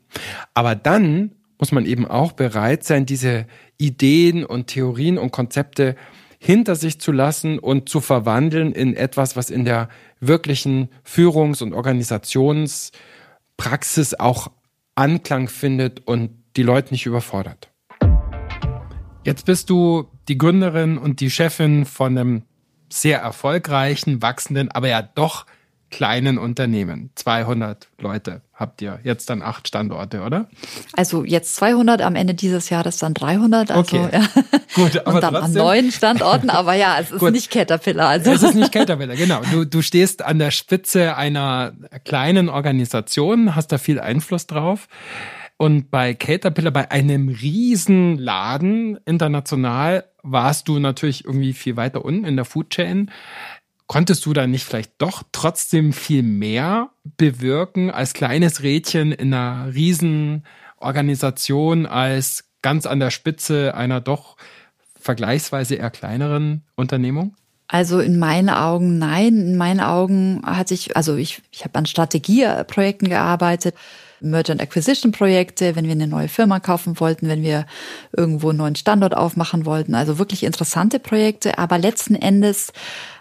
Aber dann muss man eben auch bereit sein, diese Ideen und Theorien und Konzepte hinter sich zu lassen und zu verwandeln in etwas, was in der wirklichen Führungs- und Organisationspraxis auch Anklang findet und die Leute nicht überfordert. Jetzt bist du die Gründerin und die Chefin von einem sehr erfolgreichen, wachsenden, aber ja doch kleinen Unternehmen. 200 Leute habt ihr. Jetzt dann acht Standorte, oder? Also jetzt 200, am Ende dieses Jahres dann 300. Also, okay. ja. Gut, aber Und dann trotzdem. an neun Standorten. Aber ja, es *laughs* ist Gut. nicht Caterpillar. Also. Es ist nicht Caterpillar, genau. Du, du stehst an der Spitze einer kleinen Organisation, hast da viel Einfluss drauf. Und bei Caterpillar, bei einem riesen Laden international, warst du natürlich irgendwie viel weiter unten in der Food Chain. Konntest du da nicht vielleicht doch trotzdem viel mehr bewirken als kleines Rädchen in einer riesen Organisation, als ganz an der Spitze einer doch vergleichsweise eher kleineren Unternehmung? Also in meinen Augen nein. In meinen Augen hat sich, also ich, ich habe an Strategieprojekten gearbeitet, Merger and Acquisition Projekte, wenn wir eine neue Firma kaufen wollten, wenn wir irgendwo einen neuen Standort aufmachen wollten. Also wirklich interessante Projekte. Aber letzten Endes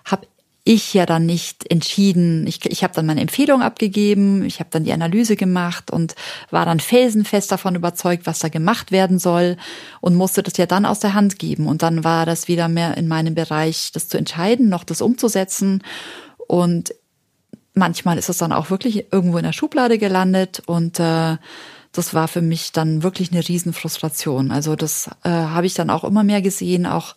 habe ich ja dann nicht entschieden. Ich, ich habe dann meine Empfehlung abgegeben, ich habe dann die Analyse gemacht und war dann felsenfest davon überzeugt, was da gemacht werden soll und musste das ja dann aus der Hand geben. Und dann war das wieder mehr in meinem Bereich, das zu entscheiden, noch das umzusetzen. Und manchmal ist es dann auch wirklich irgendwo in der Schublade gelandet und äh, das war für mich dann wirklich eine Riesenfrustration. Also das äh, habe ich dann auch immer mehr gesehen, auch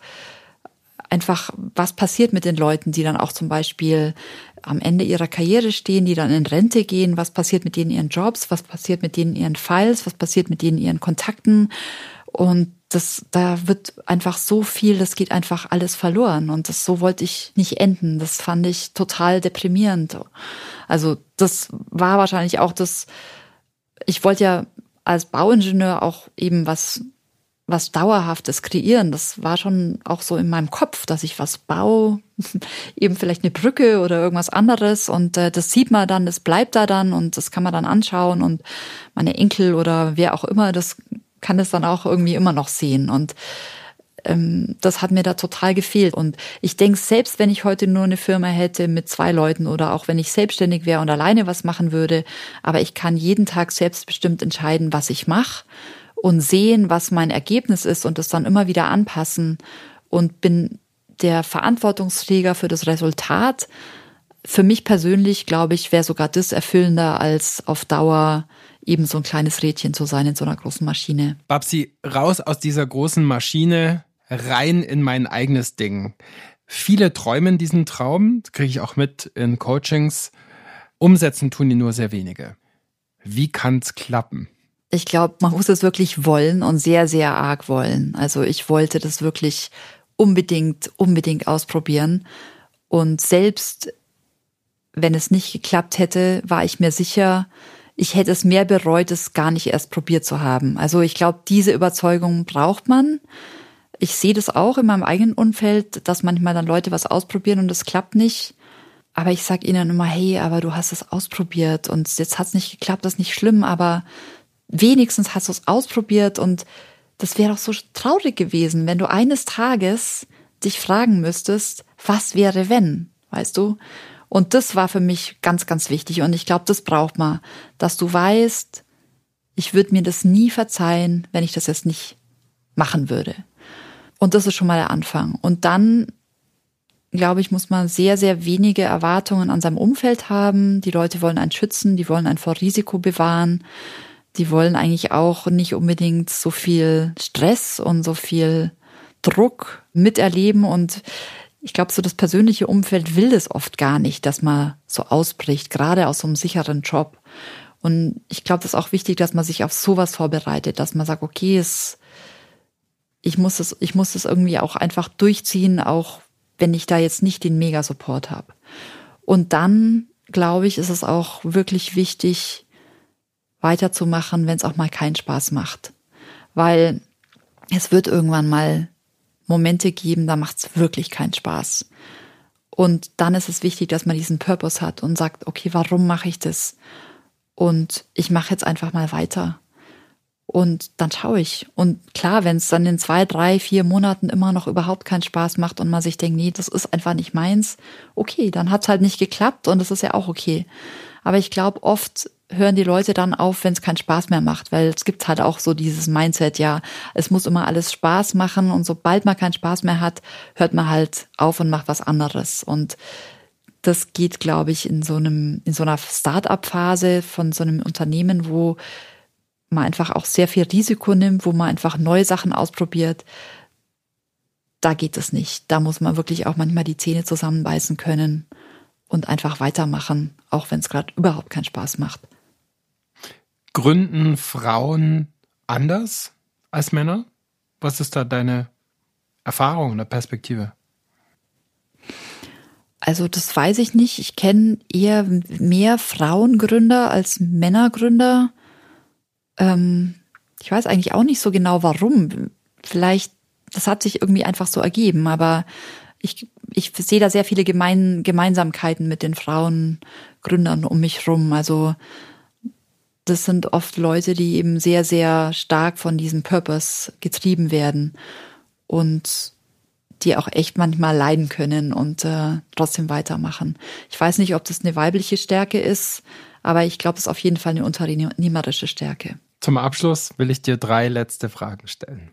einfach, was passiert mit den Leuten, die dann auch zum Beispiel am Ende ihrer Karriere stehen, die dann in Rente gehen, was passiert mit denen ihren Jobs, was passiert mit denen ihren Files, was passiert mit denen ihren Kontakten und das, da wird einfach so viel, das geht einfach alles verloren und das so wollte ich nicht enden. Das fand ich total deprimierend. Also das war wahrscheinlich auch das, ich wollte ja als Bauingenieur auch eben was was Dauerhaftes kreieren. Das war schon auch so in meinem Kopf, dass ich was baue, *laughs* eben vielleicht eine Brücke oder irgendwas anderes. Und äh, das sieht man dann, das bleibt da dann und das kann man dann anschauen und meine Enkel oder wer auch immer, das kann es dann auch irgendwie immer noch sehen. Und ähm, das hat mir da total gefehlt. Und ich denke, selbst wenn ich heute nur eine Firma hätte mit zwei Leuten oder auch wenn ich selbstständig wäre und alleine was machen würde, aber ich kann jeden Tag selbstbestimmt entscheiden, was ich mache und sehen, was mein Ergebnis ist und das dann immer wieder anpassen und bin der Verantwortungsträger für das Resultat. Für mich persönlich, glaube ich, wäre sogar das erfüllender, als auf Dauer eben so ein kleines Rädchen zu sein in so einer großen Maschine. Babsi, raus aus dieser großen Maschine, rein in mein eigenes Ding. Viele träumen diesen Traum, das kriege ich auch mit in Coachings. Umsetzen tun die nur sehr wenige. Wie kann's klappen? Ich glaube, man muss es wirklich wollen und sehr, sehr arg wollen. Also ich wollte das wirklich unbedingt, unbedingt ausprobieren. Und selbst wenn es nicht geklappt hätte, war ich mir sicher, ich hätte es mehr bereut, es gar nicht erst probiert zu haben. Also ich glaube, diese Überzeugung braucht man. Ich sehe das auch in meinem eigenen Umfeld, dass manchmal dann Leute was ausprobieren und es klappt nicht. Aber ich sage ihnen immer, hey, aber du hast es ausprobiert und jetzt hat es nicht geklappt, das ist nicht schlimm, aber wenigstens hast du es ausprobiert und das wäre doch so traurig gewesen, wenn du eines Tages dich fragen müsstest, was wäre wenn, weißt du? Und das war für mich ganz, ganz wichtig. Und ich glaube, das braucht man, dass du weißt, ich würde mir das nie verzeihen, wenn ich das jetzt nicht machen würde. Und das ist schon mal der Anfang. Und dann, glaube ich, muss man sehr, sehr wenige Erwartungen an seinem Umfeld haben. Die Leute wollen einen schützen, die wollen einen vor Risiko bewahren. Die wollen eigentlich auch nicht unbedingt so viel Stress und so viel Druck miterleben und ich glaube, so das persönliche Umfeld will es oft gar nicht, dass man so ausbricht, gerade aus so einem sicheren Job. Und ich glaube, das ist auch wichtig, dass man sich auf sowas vorbereitet, dass man sagt, okay, es, ich muss es, ich muss es irgendwie auch einfach durchziehen, auch wenn ich da jetzt nicht den Mega-Support habe. Und dann, glaube ich, ist es auch wirklich wichtig, weiterzumachen, wenn es auch mal keinen Spaß macht. Weil es wird irgendwann mal Momente geben, da macht es wirklich keinen Spaß. Und dann ist es wichtig, dass man diesen Purpose hat und sagt, okay, warum mache ich das? Und ich mache jetzt einfach mal weiter. Und dann schaue ich. Und klar, wenn es dann in zwei, drei, vier Monaten immer noch überhaupt keinen Spaß macht und man sich denkt, nee, das ist einfach nicht meins, okay, dann hat es halt nicht geklappt und das ist ja auch okay. Aber ich glaube, oft hören die Leute dann auf, wenn es keinen Spaß mehr macht, weil es gibt halt auch so dieses Mindset, ja, es muss immer alles Spaß machen und sobald man keinen Spaß mehr hat, hört man halt auf und macht was anderes und das geht, glaube ich, in so einem, in so einer Start-up-Phase von so einem Unternehmen, wo man einfach auch sehr viel Risiko nimmt, wo man einfach neue Sachen ausprobiert. Da geht es nicht. Da muss man wirklich auch manchmal die Zähne zusammenbeißen können und einfach weitermachen, auch wenn es gerade überhaupt keinen Spaß macht gründen Frauen anders als Männer? Was ist da deine Erfahrung oder Perspektive? Also das weiß ich nicht. Ich kenne eher mehr Frauengründer als Männergründer. Ähm, ich weiß eigentlich auch nicht so genau warum. Vielleicht, das hat sich irgendwie einfach so ergeben, aber ich, ich sehe da sehr viele Gemein, Gemeinsamkeiten mit den Frauengründern um mich rum. Also das sind oft Leute, die eben sehr, sehr stark von diesem Purpose getrieben werden und die auch echt manchmal leiden können und äh, trotzdem weitermachen. Ich weiß nicht, ob das eine weibliche Stärke ist, aber ich glaube, es ist auf jeden Fall eine unternehmerische Stärke. Zum Abschluss will ich dir drei letzte Fragen stellen.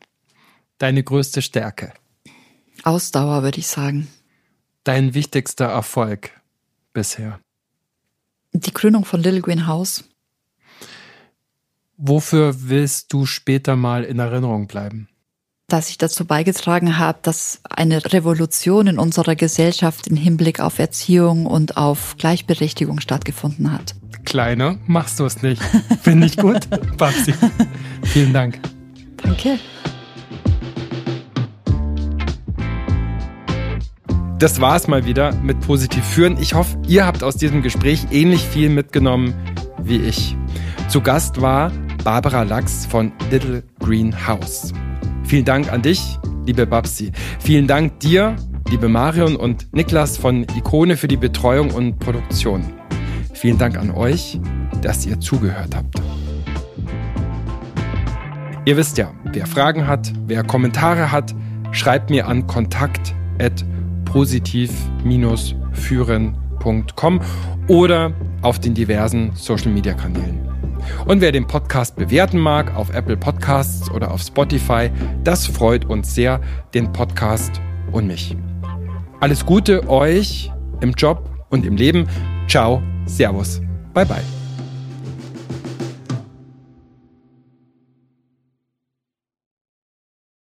Deine größte Stärke? Ausdauer, würde ich sagen. Dein wichtigster Erfolg bisher? Die Gründung von Little Green House. Wofür willst du später mal in Erinnerung bleiben? Dass ich dazu beigetragen habe, dass eine Revolution in unserer Gesellschaft im Hinblick auf Erziehung und auf Gleichberechtigung stattgefunden hat. Kleiner machst du es nicht. Finde ich gut, *laughs* Babsi. Vielen Dank. Danke. Das war es mal wieder mit Positiv führen. Ich hoffe, ihr habt aus diesem Gespräch ähnlich viel mitgenommen wie ich. Zu Gast war Barbara Lachs von Little Green House. Vielen Dank an dich, liebe Babsi. Vielen Dank dir, liebe Marion und Niklas von Ikone für die Betreuung und Produktion. Vielen Dank an euch, dass ihr zugehört habt. Ihr wisst ja, wer Fragen hat, wer Kommentare hat, schreibt mir an kontakt@positiv-führen.com oder auf den diversen Social Media Kanälen. Und wer den Podcast bewerten mag auf Apple Podcasts oder auf Spotify, das freut uns sehr, den Podcast und mich. Alles Gute euch im Job und im Leben. Ciao, Servus, bye bye.